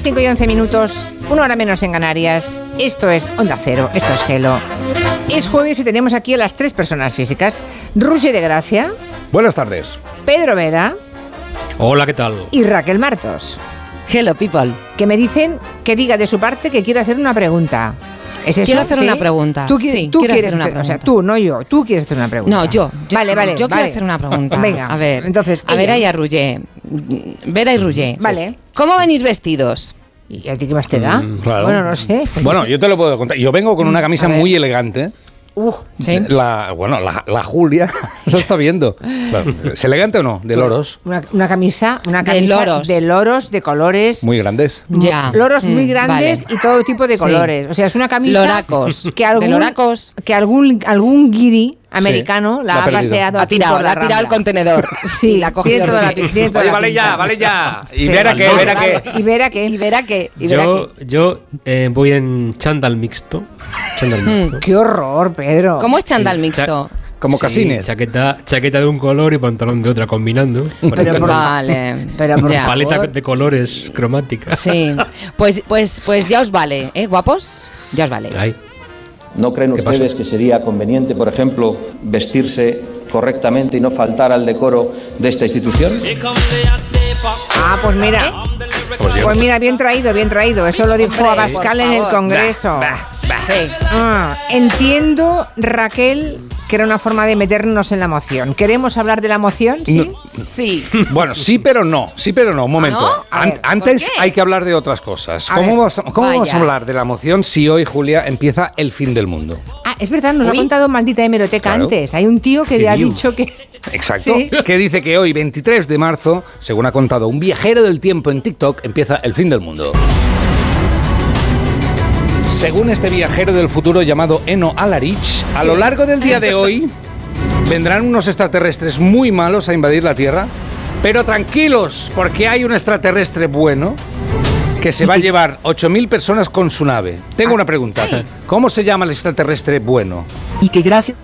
las 5 y 11 minutos, una hora menos en Canarias. Esto es Onda Cero, esto es Gelo. Es jueves y tenemos aquí a las tres personas físicas. Ruge de Gracia, Buenas tardes. Pedro Vera Hola, ¿qué tal? y Raquel Martos, Hello, people. que me dicen que diga de su parte que quiere hacer una pregunta. ¿Es eso? Quiero hacer una pregunta. Tú, qui- Sí, tú quieres hacer una hacer- o sea, pregunta. tú, no yo. Tú quieres hacer una pregunta. No, yo. yo- vale, vale. Yo vale. quiero hacer una pregunta. Venga. A ver. Entonces, A. Vera y a Rullé. Vera y Rullé. Vale. ¿Cómo venís vestidos? ¿Y a ti qué más te da? Mm, claro. Bueno, no sé. Bueno, yo te lo puedo contar. Yo vengo con una camisa muy elegante. Uh, Sí. La, bueno, la, la Julia lo está viendo. ¿Es elegante o no? De loros. una, una camisa, una De camisa loros. de loros, de colores. Muy grandes. Ya. Loros muy Mm, grandes vale. y todo tipo de Sí. colores. O sea, es una camisa Loracos. que algún, De loracos. que algún, algún guiri americano la la ha paseado Ha tirado, por la ha tirado al Rambla. contenedor. Sí, Y la ha cogido toda la, toda Oye, la vale ya, vale ya. Y verá que, verá que. Y verá que... ¿Y? ¿Y Vera Yo, yo eh, voy en chándal mixto. Chándal mixto. ¡Qué horror, Pedro! ¿Cómo es chándal Sí, mixto? Como Sí, casines. Chaqueta, chaqueta de un color y pantalón de otra combinando. Pero por Vale. Pero por Ya. Paleta favor. de colores cromática. Sí. Pues, pues, pues ya os vale, ¿eh, guapos? Ya os vale. Ay, ¿No creen ¿Qué ustedes pasa? que sería conveniente, por ejemplo, vestirse correctamente y no faltar al decoro de esta institución? Ah, pues mira. Pues Pues mira, bien traído, bien traído. Eso lo dijo Hombre, Abascal en el. Congreso. Sí. Ah, entiendo, Raquel, que era una forma de meternos en la moción. ¿Queremos hablar de la moción? Sí. Sí. Bueno, sí, pero no. Sí, pero no. Un momento. ¿No? A An- ver, antes hay que hablar de otras cosas. A ¿Cómo, ver. vas a- cómo vamos a hablar de la moción si hoy, Julia, empieza el fin del mundo? Ah, es verdad, nos Uy. ha contado maldita hemeroteca Claro. antes. Hay un tío que ¿Qué ha dicho que. Exacto. Sí. Que dice que hoy, 23 de marzo, según ha contado un viajero del tiempo en TikTok, empieza el fin del mundo. Según este viajero del futuro llamado Eno Alarich, a lo largo del día de hoy vendrán unos extraterrestres muy malos a invadir la Tierra, pero tranquilos, porque hay un extraterrestre bueno que se va a llevar 8.000 personas con su nave. Tengo una pregunta. ¿Cómo se llama el extraterrestre bueno? y que gracias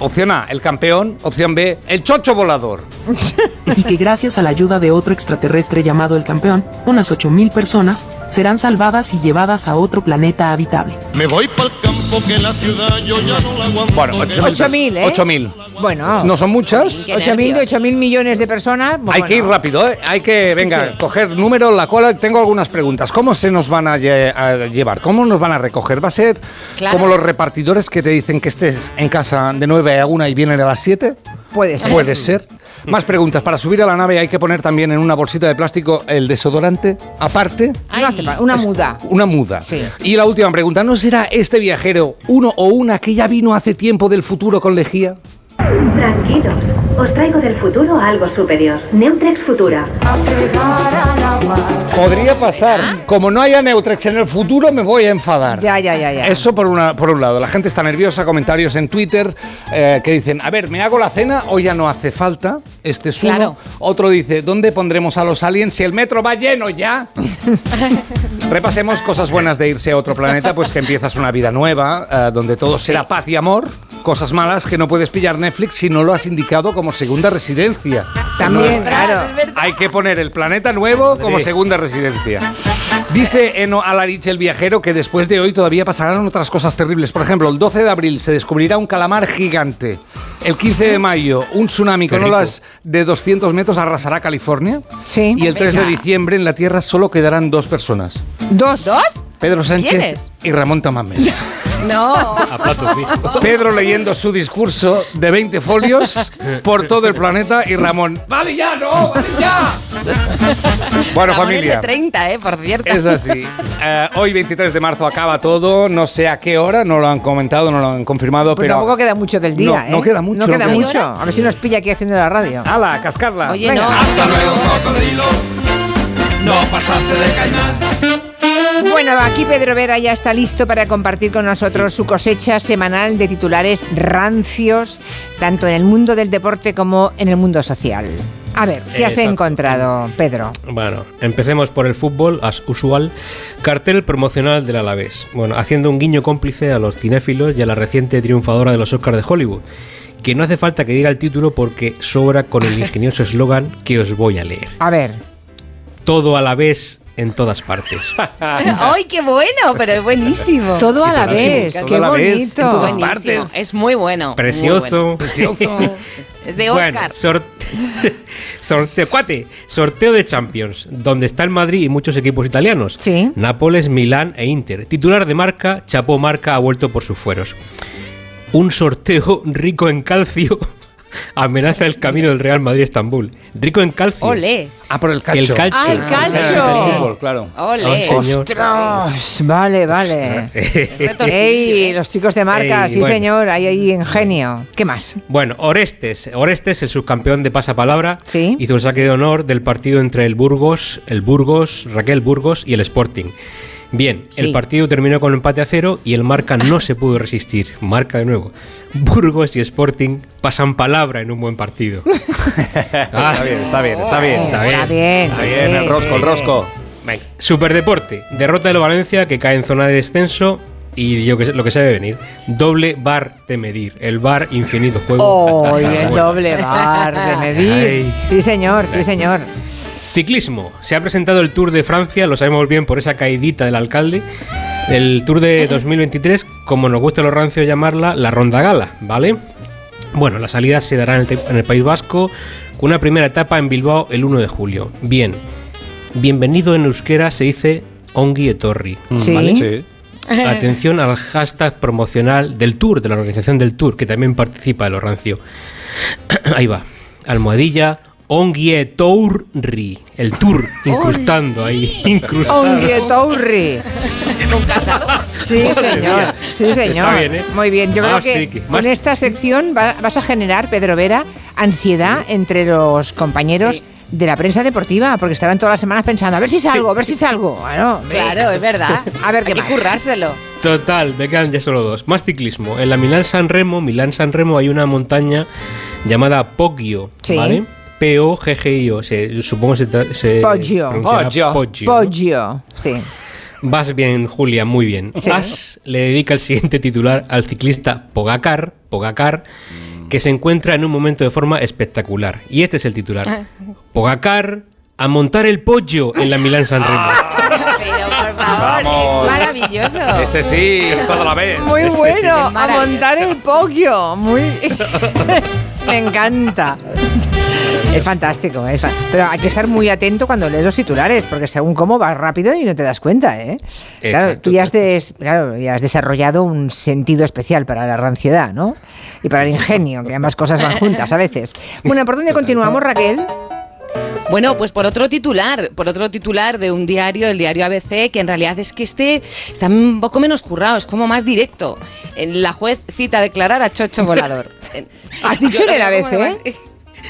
Opción A, el campeón. Opción B, el chocho volador. y que gracias a la ayuda de otro extraterrestre llamado el campeón, unas 8000 personas serán salvadas y llevadas a otro planeta habitable. Me voy para el campo que la ciudad yo ya no la aguanto. Bueno, 8.000, ¿eh? 8.000. Bueno, No son muchas. Qué 8.000 de nervios. 8.000 millones de personas. Hay que ir bueno. rápido, ¿eh? Hay que, venga, sí. coger números, la cual tengo algunas preguntas. ¿Cómo se nos van a, lle- a llevar? ¿Cómo nos van a recoger? ¿Va a ser Claro. como los repartidores que te dicen que estés en casa de 9 a 1 y vienen a las 7? Puede ser. Puede ser. Más preguntas. Para subir a la nave hay que poner también en una bolsita de plástico el desodorante aparte. No hace falta, una muda. Una muda. Sí. Y la última pregunta, ¿no será este viajero uno o una que ya vino hace tiempo del futuro con lejía? Tranquilos, os traigo del futuro algo superior. Neutrex Futura. Podría pasar. Como no haya Neutrex en el futuro, me voy a enfadar. Ya, ya, ya, ya. Eso por, una, por un lado. La gente está nerviosa, comentarios en Twitter eh, que dicen, a ver, ¿me hago la cena o ya no hace falta? Este es uno. Claro. Otro dice, ¿dónde pondremos a los aliens si el metro va lleno ya? Repasemos cosas buenas de irse a otro planeta, pues que empiezas una vida nueva, eh, donde todo será paz y amor. Cosas malas que no puedes pillar Netflix si no lo has indicado como segunda residencia. También, No, claro. hay que poner el planeta nuevo como segunda residencia. Dice Eno Alarich, el viajero, que después de hoy todavía pasarán otras cosas terribles. Por ejemplo, el 12 de abril se descubrirá un calamar gigante. El 15 de mayo, un tsunami con olas de 200 metros arrasará California. Sí. Y el 3 de diciembre en la Tierra solo quedarán dos personas. Dos. ¿Dos? Pedro Sánchez ¿Quiénes? y Ramón Tamames. No. a plato fijo. Pedro leyendo su discurso de 20 folios por todo el planeta y Ramón, ¡vale ya, no! ¡Vale ya! Bueno, Ramón es familia. de 30, ¿eh? Por cierto. Es así. Eh, hoy, 23 de marzo, acaba todo. No sé a qué hora, no lo han comentado, no lo han confirmado, Pues pero. tampoco queda mucho del día, No, ¿eh? no queda mucho, No queda no queda mucho. A ver si nos pilla aquí haciendo la radio. ¡Hala, cascarla! Oye, Venga. no. Hasta luego, cocodrilo. No pasaste de caimán. Bueno, aquí Pedro Vera ya está listo para compartir con nosotros su cosecha semanal de titulares rancios, tanto en el mundo del deporte como en el mundo social. A ver, ¿qué has Exacto. encontrado, Pedro? Bueno, empecemos por el fútbol, as usual. Cartel promocional del Alavés. Bueno, haciendo un guiño cómplice a los cinéfilos y a la reciente triunfadora de los Oscars de Hollywood. Que no hace falta que diga el título porque sobra con el ingenioso eslogan que os voy a leer. A ver, Todo Alavés en todas partes. ¡Ay, qué bueno! Pero es buenísimo. Todo a la vez, qué a la vez, en bonito. todas partes. Es muy bueno. muy Precioso. bueno. Es de Bueno, Oscar. sor- sorteo, cuate, sorteo de Champions, donde está el Madrid y muchos equipos italianos. Sí. Nápoles, Milán e Inter. Titular de marca, Chapo Marca ha vuelto por sus fueros. Un sorteo rico en calcio amenaza el camino del Real Madrid-Estambul. Rico en calcio. Ole. Ah, por el calcio. El calcio. Ah, el calcio. El fútbol, claro. Ole. Señor. ¡Ostras! Vale, vale. ¡Ey! Los chicos de marca, Ey, sí bueno. señor, hay ahí ingenio. ¿Qué más? Bueno, Orestes, Orestes, el subcampeón de pasapalabra, Sí. hizo el saque de honor del partido entre el Burgos, el Burgos, Raquel Burgos y el Sporting. Bien, Sí. el partido terminó con empate a cero y el Marca no se pudo resistir. Marca de nuevo. Burgos y Sporting pasan palabra en un buen partido. Ah, Está bien, está bien, está bien. Está bien. Está bien. Está bien, el rosco, el rosco. venga. Superdeporte, derrota de Valencia que cae en zona de descenso y yo que sé- lo que se debe venir. Doble bar de medir, el bar infinito juego. ¡Oh, el doble bar de medir! Ay. Sí señor, sí señor. Ciclismo. Se ha presentado el Tour de Francia, lo sabemos bien por esa caidita del alcalde. El Tour de 2023, como nos gusta a los rancios llamarla, la Ronda Gala, ¿vale? Bueno, la salida se dará en el, te- en el País Vasco con una primera etapa en Bilbao el 1 de julio. Bien. Bienvenido en euskera se dice Ongi Etorri. Sí. ¿vale? Sí. Atención al hashtag promocional del Tour, de la organización del Tour, que también participa de los rancio. Ahí va. Almohadilla Onguietorri. El Tour, incrustando ahí. Incrustando. ¿Con casado? Sí, señor. Sí, señor. Está bien, ¿eh? Muy bien. Yo Ah, creo que sí, que con esta sección va- vas a generar, Pedro Vera, ansiedad entre los compañeros Sí. de la prensa deportiva, porque estarán todas las semanas pensando, a ver si salgo, a ver si salgo. Bueno, Claro, es verdad. A ver qué Hay que más. currárselo. Total, me quedan ya solo dos. Más ciclismo. En la Milán San Remo, Milán San Remo hay una montaña llamada Poggio, Sí. ¿vale? P-O-G-G-I-O. Se- supongo se, se Poggio. Poggio. Poggio, ¿no? Poggio. Sí. Vas bien, Julia, muy bien. Sí. As le dedica el siguiente titular al ciclista Pogacar, Pogacar, que se encuentra en un momento de forma espectacular. Y este es el titular. Pogacar a montar el pollo en la Milán San Remo. Pero por favor, Vamos. es maravilloso. Este sí, toda la vez. Muy Este bueno, sí. a montar el Poggio. Muy. Me encanta. Es fantástico, es fa- pero hay que estar muy atento cuando lees los titulares, porque según cómo vas rápido y no te das cuenta, ¿eh? Claro, Exacto, tú ya has, des- claro, ya has desarrollado un sentido especial para la ranciedad, ¿no? Y para el ingenio, que ambas cosas van juntas a veces. Bueno, ¿por dónde continuamos, Raquel? Bueno, pues por otro titular, por otro titular de un diario, el diario ABC, que en realidad es que este está un poco menos currado, es como más directo. Eh, La juez cita a declarar a Chocho Volador. ¿Has dicho en el ABC?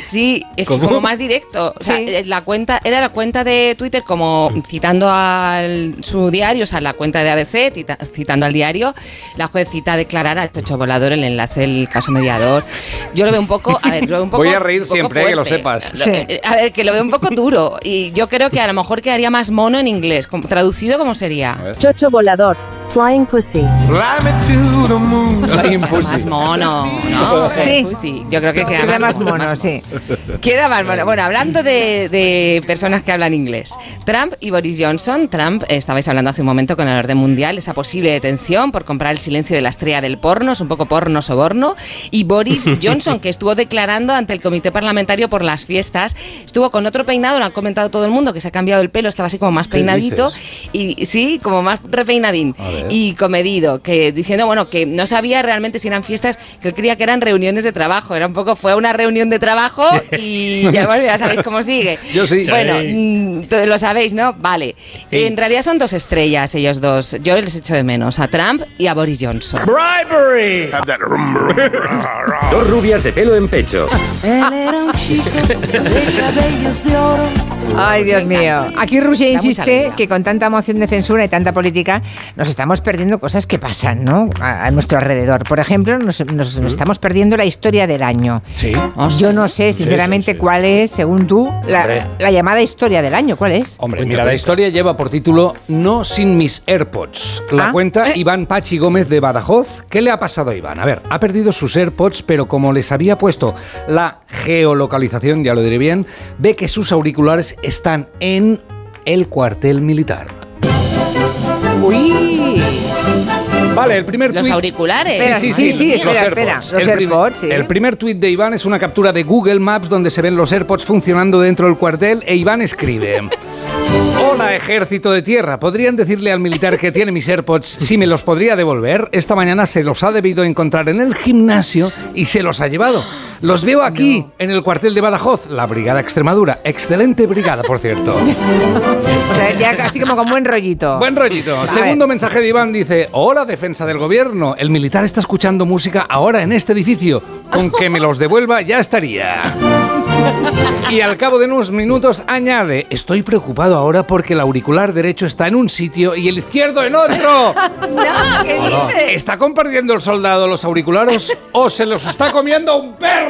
Sí, es ¿Cómo? como más directo. O sea, Sí. eh, la cuenta era la cuenta de Twitter como citando al su diario, o sea, la cuenta de ABC, tita- citando al diario. La juez cita a declarar a Chocho Volador el enlace del caso mediador. Yo lo veo un poco, a ver, lo veo un poco Voy a reír siempre, eh, que lo sepas. Sí. eh, A ver, que lo veo un poco duro y yo creo que a lo mejor quedaría más mono en inglés. Como- Traducido, ¿cómo sería? Chocho volador. Flying pussy. Fly me to the moon. Flying Pussy. Más mono, ¿no? Sí. Sí, yo creo que queda, Queda más mono, mono, más sí. Queda más mono. Bueno, hablando de, de personas que hablan inglés. Trump y Boris Johnson. Trump, estabais hablando hace un momento con el orden mundial, esa posible detención por comprar el silencio de la estrella del porno, es un poco porno soborno. Y Boris Johnson, que estuvo declarando ante el comité parlamentario por las fiestas, estuvo con otro peinado, lo han comentado todo el mundo, que se ha cambiado el pelo, estaba así como más ¿Qué peinadito. Y sí, como más repeinadín. Y comedido, que diciendo, bueno, que no sabía realmente si eran fiestas, que él creía que eran reuniones de trabajo. Era un poco, fue a una reunión de trabajo y ya, bueno, ya sabéis cómo sigue. Yo sí. Bueno, Sí. mm, lo sabéis, ¿no? Vale. Sí. En realidad son dos estrellas ellos dos. Yo les echo de menos, a Trump y a Boris Johnson. Bribery. Dos rubias de pelo en pecho. Ay, Dios mío. Aquí Rusia insiste que con tanta moción de censura y tanta política nos estamos perdiendo cosas que pasan, ¿no? A, a nuestro alrededor. Por ejemplo, nos, nos- nos estamos perdiendo la historia del año. Sí. Yo no sé, sinceramente, sí. cuál es, según tú, la, llamada historia del año. ¿Cuál es? Hombre, Cuenta, mira, la historia lleva por título No sin mis AirPods. La Ah. cuenta Iván Pachi Gómez de Badajoz. ¿Qué le ha pasado a Iván? A ver, ha perdido sus AirPods, pero como les había puesto la geolocalización, ya lo diré bien, ve que sus auriculares están en el cuartel militar. Uy. Vale, el primer Los tuit- auriculares. Espera, sí, sí, sí, los espera, AirPods. espera, los el, prim- AirPods, sí. el primer tuit de Iván es una captura de Google Maps donde se ven los AirPods funcionando dentro del cuartel e Iván escribe... Hola, ejército de tierra. ¿Podrían decirle al militar que tiene mis AirPods si me los podría devolver? Esta mañana se los ha debido encontrar en el gimnasio y se los ha llevado. Los veo aquí, en el cuartel de Badajoz, la Brigada Extremadura. Excelente brigada, por cierto. O sea, ya casi como con buen rollito. Buen rollito. A Segundo ver. mensaje de Iván dice, hola defensa del gobierno, el militar está escuchando música ahora en este edificio, con que me los devuelva ya estaría. Y al cabo de unos minutos añade, estoy preocupado ahora porque el auricular derecho está en un sitio y el izquierdo en otro. No, ¿qué dices? ¿Está compartiendo el soldado los auriculares o se los está comiendo un perro?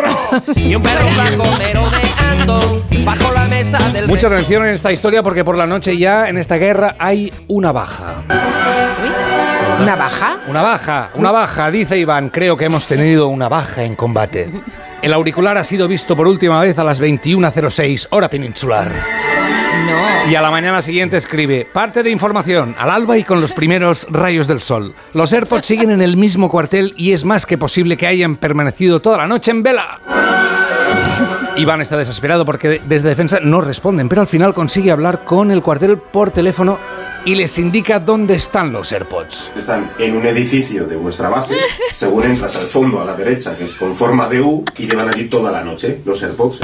Y un perro blanco merodeando bajo la mesa del Mucha atención en esta historia porque por la noche ya en esta guerra hay una baja. ¿Una baja? Una baja, una baja, dice Iván. Creo que hemos tenido una baja en combate. El auricular ha sido visto por última vez a las 21.06, hora peninsular. Y a la mañana siguiente escribe, parte de información, al alba y con los primeros rayos del sol. Los AirPods siguen en el mismo cuartel y es más que posible que hayan permanecido toda la noche en vela. Iván está desesperado porque desde defensa no responden, pero al final consigue hablar con el cuartel por teléfono y les indica dónde están los AirPods. Están en un edificio de vuestra base, según entras al fondo a la derecha, que es con forma de U, y llevan allí toda la noche los AirPods.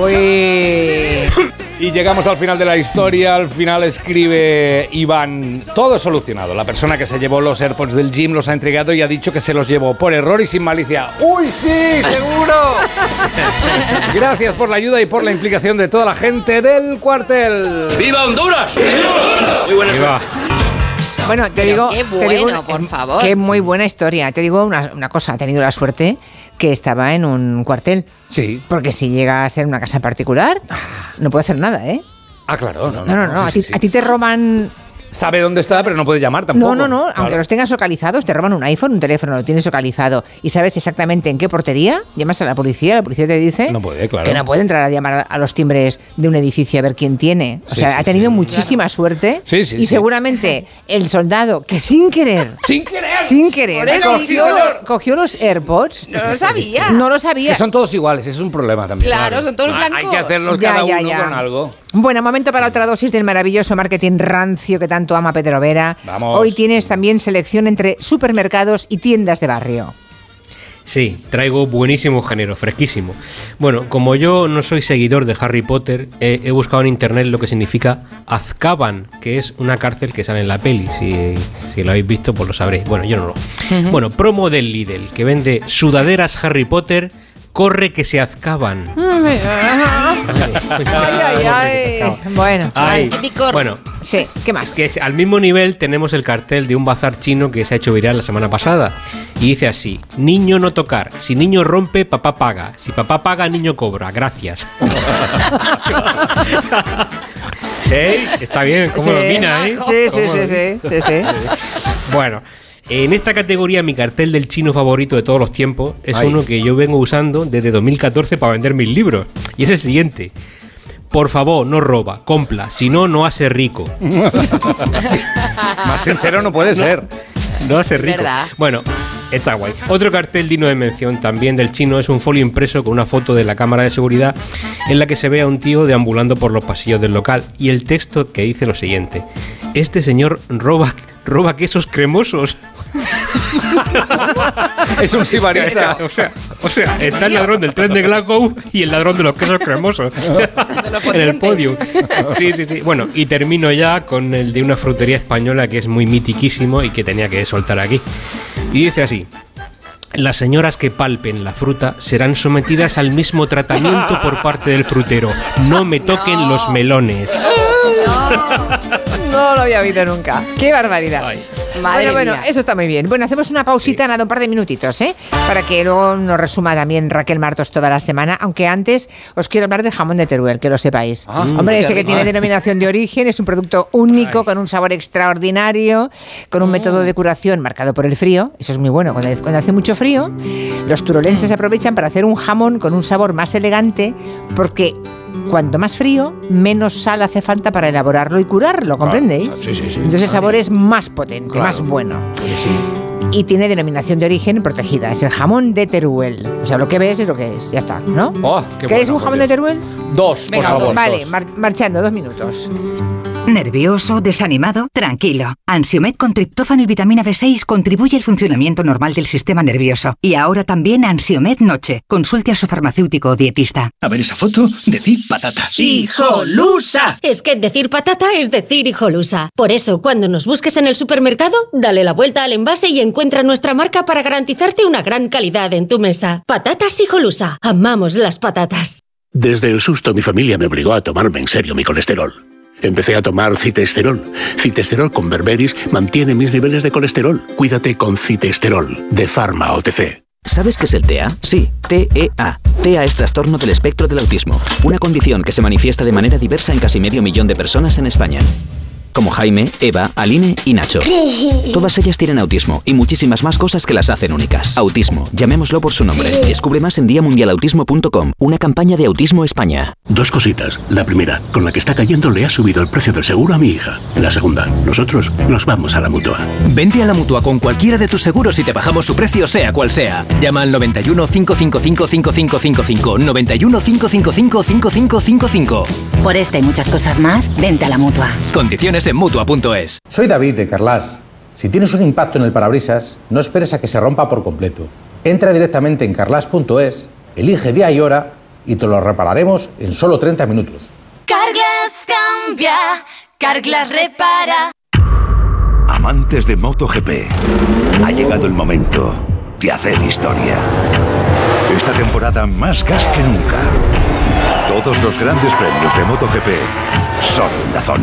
Uy. Y llegamos al final de la historia. Al final escribe Iván, todo solucionado. La persona que se llevó los AirPods del gym los ha entregado y ha dicho que se los llevó por error y sin malicia. ¡Uy, sí, seguro! Gracias por la ayuda y por la implicación de toda la gente del cuartel. ¡Viva Honduras! Muy buenas Ahí va. Bueno, te Pero digo. qué te digo bueno, un- por favor. Qué muy buena historia. Te digo una, una cosa, ha tenido la suerte que estaba en un cuartel. Sí. Porque si llega a ser una casa particular, no puede hacer nada, ¿eh? Ah, claro. No, No, no, no. sí, a, ti, sí, sí. a ti te roban. Sabe dónde está, pero no puede llamar tampoco. No, no, no. Claro. Aunque los tengas localizados, te roban un iPhone, un teléfono, lo tienes localizado y sabes exactamente en qué portería. Llamas a la policía, la policía te dice No puede, claro. que no puede entrar a llamar a los timbres de un edificio a ver quién tiene. O Sí, sea, sí, ha tenido sí. muchísima suerte Sí, sí, y sí. seguramente el soldado que sin querer ¡Sin querer! sin querer cogió, los AirPods. No lo sabía. No lo sabía. Que son todos iguales, es un problema también. Claro, son todos Hay- Hay blancos. que hacerlos Ya, cada ya, uno ya. con algo. Bueno, momento para otra dosis del maravilloso marketing rancio que tanto ama Pedro Vera. Vamos. Hoy tienes también selección entre supermercados y tiendas de barrio. Sí, traigo buenísimo género, fresquísimo. Bueno, como yo no soy seguidor de Harry Potter, eh, he buscado en internet lo que significa Azkaban, que es una cárcel que sale en la peli. Si, si lo habéis visto, pues lo sabréis. Bueno, yo no lo. Bueno, promo del Lidl, que vende sudaderas Harry Potter, corre que se azcaban. Ay, ay, ay. Bueno, Ay, bueno, sí, ¿qué más? que es- al mismo nivel tenemos el cartel de un bazar chino que se ha hecho viral la semana pasada. Y dice así: Niño no tocar. Si niño rompe, papá paga. Si papá paga, niño cobra. Gracias. Ey, Está bien, ¿cómo Sí. domina, eh? Sí, sí, ¿Cómo sí, sí, sí, sí. Bueno, en esta categoría mi cartel del chino favorito de todos los tiempos es Ay. uno que yo vengo usando desde 2014 para vender mis libros. Y es el siguiente. Por favor, no roba, compra, si no, no hace rico. Más sincero no puede ser. No hace rico. ¿Verdad? Bueno, está guay. Otro cartel digno de mención también del chino es un folio impreso con una foto de la cámara de seguridad en la que se ve a un tío deambulando por los pasillos del local y el texto que dice lo siguiente. Este señor roba, roba quesos cremosos. Es un sibarita. o sea, o sea, está el ladrón del tren de Glasgow y el ladrón de los quesos cremosos en el podio. Sí, sí, sí. Bueno, y termino ya con el de una frutería española que es muy mitiquísimo y que tenía que soltar aquí. Y dice así. Las señoras que palpen la fruta serán sometidas al mismo tratamiento por parte del frutero. No me toquen los melones. No lo había oído nunca. ¡Qué barbaridad! Ay. Madre bueno, bueno, mía. eso está muy bien. Bueno, hacemos una pausita, nada, un par de minutitos, ¿eh? Para que luego nos resuma también Raquel Martos toda la semana. Aunque antes os quiero hablar de jamón de Teruel, que lo sepáis. Hombre, ese que tiene denominación de origen, es un producto único, con un sabor extraordinario, con un método de curación marcado por el frío. Eso es muy bueno. Cuando, cuando hace mucho frío, los turolenses aprovechan para hacer un jamón con un sabor más elegante, porque cuanto más frío, menos sal hace falta para elaborarlo y curarlo, ¿comprendéis? sí, sí, sí. Entonces el sabor es más potente, Claro. Más bueno. Y tiene denominación de origen protegida. Es el jamón de Teruel. O sea, lo que ves es lo que es. Ya está, ¿no? Oh, qué ¿Queréis bueno, un jamón de. Teruel? Dos, Venga, por favor. vale, dos. mar- marchando, dos minutos. ¿Nervioso? ¿Desanimado? Tranquilo. Ansiomed con triptófano y vitamina B6 contribuye al funcionamiento normal del sistema nervioso. Y ahora también Ansiomed Noche. Consulte a su farmacéutico o dietista. A ver esa foto, decir patata. ¡Hijolusa! Es que decir patata es decir hijolusa. Por eso, cuando nos busques en el supermercado, dale la vuelta al envase y encuentra nuestra marca para garantizarte una gran calidad en tu mesa. Patatas hijolusa. Amamos las patatas. Desde el susto mi familia me obligó a tomarme en serio mi colesterol. Empecé a tomar citesterol. Citesterol con berberis mantiene mis niveles de colesterol. Cuídate con citesterol de Pharma OTC. ¿Sabes qué es el TEA? Sí, TEA. TEA es trastorno del espectro del autismo, una condición que se manifiesta de manera diversa en casi medio millón de personas en España. Como Jaime, Eva, Aline y Nacho. Todas ellas tienen autismo y muchísimas más cosas que las hacen únicas. Autismo, llamémoslo por su nombre. Descubre más en diamundialautismo.com, una campaña de Autismo España. Dos cositas. La primera, con la que está cayendo le ha subido el precio del seguro a mi hija. La segunda, nosotros nos vamos a la mutua. Vente a la mutua con cualquiera de tus seguros y te bajamos su precio, sea cual sea. Llama al 91 555 5555. 91 555 5555. Por esta y muchas cosas más, vente a la mutua. Condiciones en mutua.es. Soy David de Carlas. Si tienes un impacto en el parabrisas, no esperes a que se rompa por completo. Entra directamente en carlas.es, elige día y hora y te lo repararemos en solo 30 minutos. Carglass cambia, Carglass repara. Amantes de MotoGP, ha llegado el momento de hacer historia. Esta temporada más gas que nunca. Todos los grandes premios de MotoGP son en Dazón.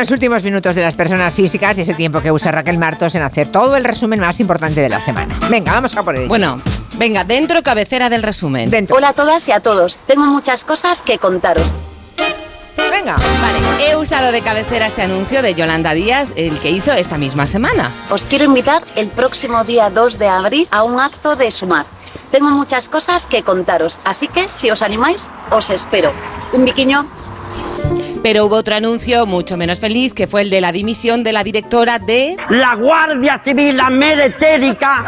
los últimos minutos de las personas físicas y es el tiempo que usa Raquel Martos en hacer todo el resumen más importante de la semana. Venga, vamos a por ello. Bueno, venga, dentro cabecera del resumen. Dentro. Hola a todas y a todos. Tengo muchas cosas que contaros. Venga. Vale, he usado de cabecera este anuncio de Yolanda Díaz, el que hizo esta misma semana. Os quiero invitar el próximo día 2 de abril a un acto de sumar. Tengo muchas cosas que contaros, así que si os animáis, os espero. Un biquiño. Pero hubo otro anuncio mucho menos feliz, que fue el de la dimisión de la directora de... La Guardia Civil, la meretérica.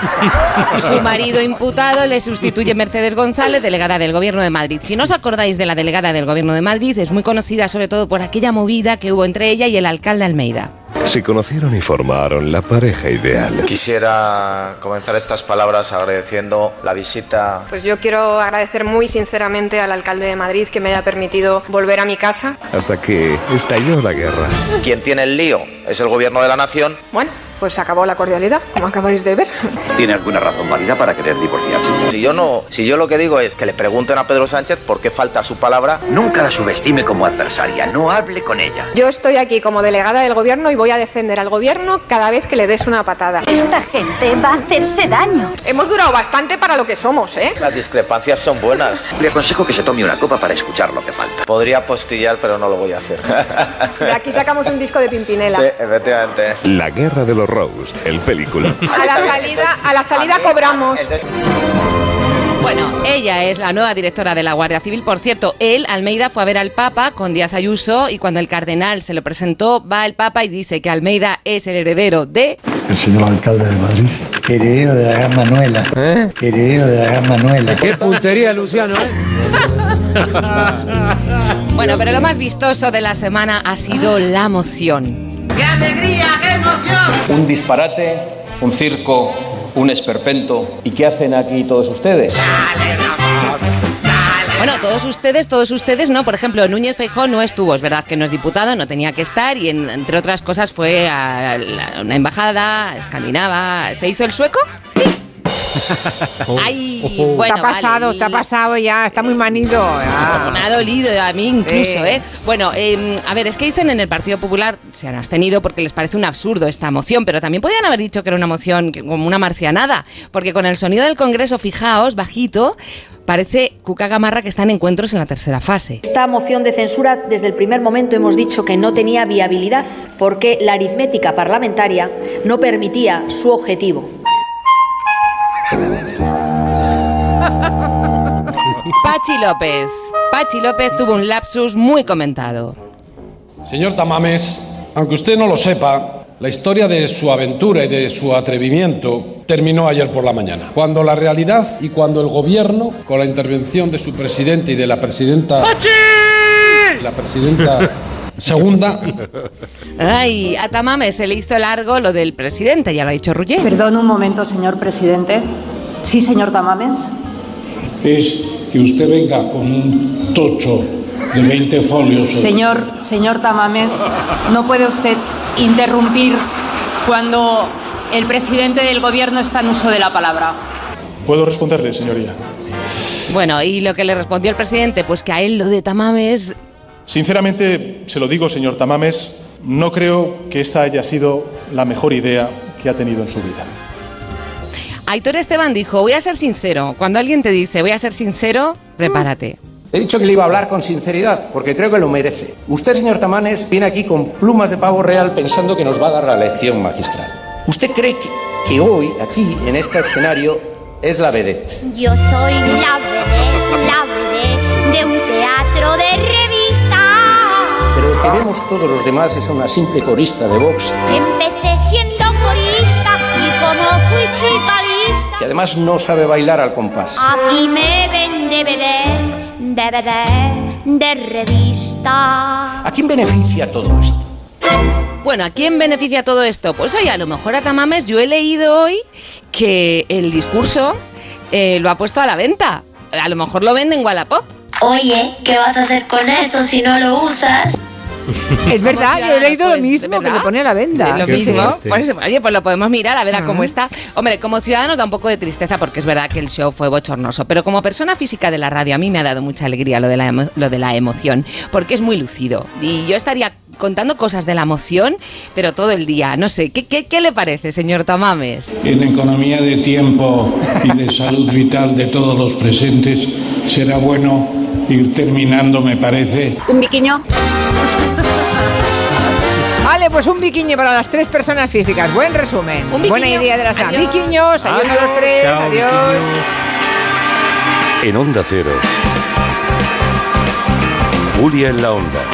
Su marido imputado le sustituye Mercedes González, delegada del Gobierno de Madrid. Si no os acordáis de la delegada del Gobierno de Madrid, es muy conocida sobre todo por aquella movida que hubo entre ella y el alcalde Almeida. Se conocieron y formaron la pareja ideal. Quisiera comenzar estas palabras agradeciendo la visita. Pues yo quiero agradecer muy sinceramente al alcalde de Madrid que me haya permitido volver a mi casa. Hasta que estalló la guerra. Quien tiene el lío es el gobierno de la nación. Bueno, pues acabó la cordialidad, como acabáis de ver. ¿Tiene alguna razón válida para querer divorciarse? Si yo no, si yo lo que digo es que le pregunten a Pedro Sánchez por qué falta su palabra. Nunca la subestime como adversaria, no hable con ella. Yo estoy aquí como delegada del gobierno y voy a defender al gobierno cada vez que le des una patada. Esta gente va a hacerse daño. Hemos durado bastante para lo que somos, ¿eh? Las discrepancias son buenas. Le aconsejo que se tome una copa para escuchar lo que falta. Podría apostillar, pero no lo voy a hacer. Aquí sacamos un disco de Pimpinela. Sí, efectivamente. La guerra de los Rose, el película. A la salida, a la salida cobramos. Bueno, ella es la nueva directora de la Guardia Civil. Por cierto, él, Almeida, fue a ver al Papa con Díaz Ayuso y cuando el cardenal se lo presentó, va el Papa y dice que Almeida es el heredero de... El señor alcalde de Madrid. Heredero de la gran Manuela. Heredero de la gran Manuela. Qué puntería, Luciano, ¿eh? Bueno, pero lo más vistoso de la semana ha sido la moción. ¡Qué alegría, qué emoción! Un disparate, un circo, un esperpento. ¿Y qué hacen aquí todos ustedes? Bueno, todos ustedes, todos ustedes, no. Por ejemplo, Núñez Feijóo no estuvo, es verdad que no es diputado, no tenía que estar y en- entre otras cosas fue a la- una embajada escandinava. ¿Se hizo el sueco? Ay, te bueno, ha pasado, vale, te ha pasado ya, está muy manido. ya. Me ha dolido a mí incluso, Sí. ¿eh? Bueno, eh, a ver, es que dicen en el Partido Popular, se han abstenido porque les parece un absurdo esta moción, pero también podían haber dicho que era una moción como una marcianada, porque con el sonido del Congreso, fijaos, bajito, parece Cuca Gamarra que están encuentros en la tercera fase. Esta moción de censura, desde el primer momento hemos dicho que no tenía viabilidad porque la aritmética parlamentaria no permitía su objetivo. Pachi López. Pachi López tuvo un lapsus muy comentado. Señor Tamames, aunque usted no lo sepa, la historia de su aventura y de su atrevimiento terminó ayer por la mañana, cuando la realidad y cuando el gobierno, con la intervención de su presidente y de la presidenta... La presidenta segunda... Ay, a Tamame se le hizo largo lo del presidente, ya lo ha dicho Ruller. Perdón un momento, señor presidente. Sí, señor Tamames. es que usted venga con un tocho de 20 folios. sobre- Señor, señor Tamames, no puede usted interrumpir cuando el presidente del gobierno está en uso de la palabra. ¿Puedo responderle, señoría? Bueno, y lo que le respondió el presidente, pues que a él lo de Tamames Sinceramente, se lo digo, señor Tamames, no creo que esta haya sido la mejor idea que ha tenido en su vida. Aitor Esteban dijo, voy a ser sincero. Cuando alguien te dice, voy a ser sincero, prepárate. He dicho que le iba a hablar con sinceridad, porque creo que lo merece. Usted, señor Tamanes, viene aquí con plumas de pavo real pensando que nos va a dar la lección magistral. ¿Usted cree que, que hoy, aquí, en este escenario, es la vedette? Yo soy la vedette, la vedette de un teatro de revista. Que vemos todos los demás es a una simple corista de box, Empecé siendo corista y como fui chica lista, que además no sabe bailar al compás. aquí me ven de vedette, de revista. ¿A quién beneficia todo esto? Bueno, ¿a quién beneficia todo esto? Pues oye, a lo mejor a Tamames yo he leído hoy que el discurso eh, lo ha puesto a la venta. A lo mejor lo vende en Wallapop. Oye, ¿qué vas a hacer con eso si no lo usas? Es verdad, yo he leído lo Pues, mismo, que ¿verdad? lo pone a la venta. Sí, lo mismo. sí. Por eso, oye, pues lo podemos mirar a ver a cómo está. Hombre, como ciudadanos da un poco de tristeza porque es verdad que el show fue bochornoso, pero como persona física de la radio a mí me ha dado mucha alegría lo de la, emo- lo de la emoción, porque es muy lucido. Y yo estaría contando cosas de la emoción, pero todo el día. No sé, ¿qué, qué, qué le parece, señor Tamames? En economía de tiempo y de salud vital de todos los presentes, será bueno ir terminando, me parece. Un biquiño. Vale, pues un biquiño para las tres personas físicas. Buen resumen. Un Buena idea de las Adiós. Biquiños, adiós a los tres, Chao, adiós. En Onda Cero. Julia en la Onda.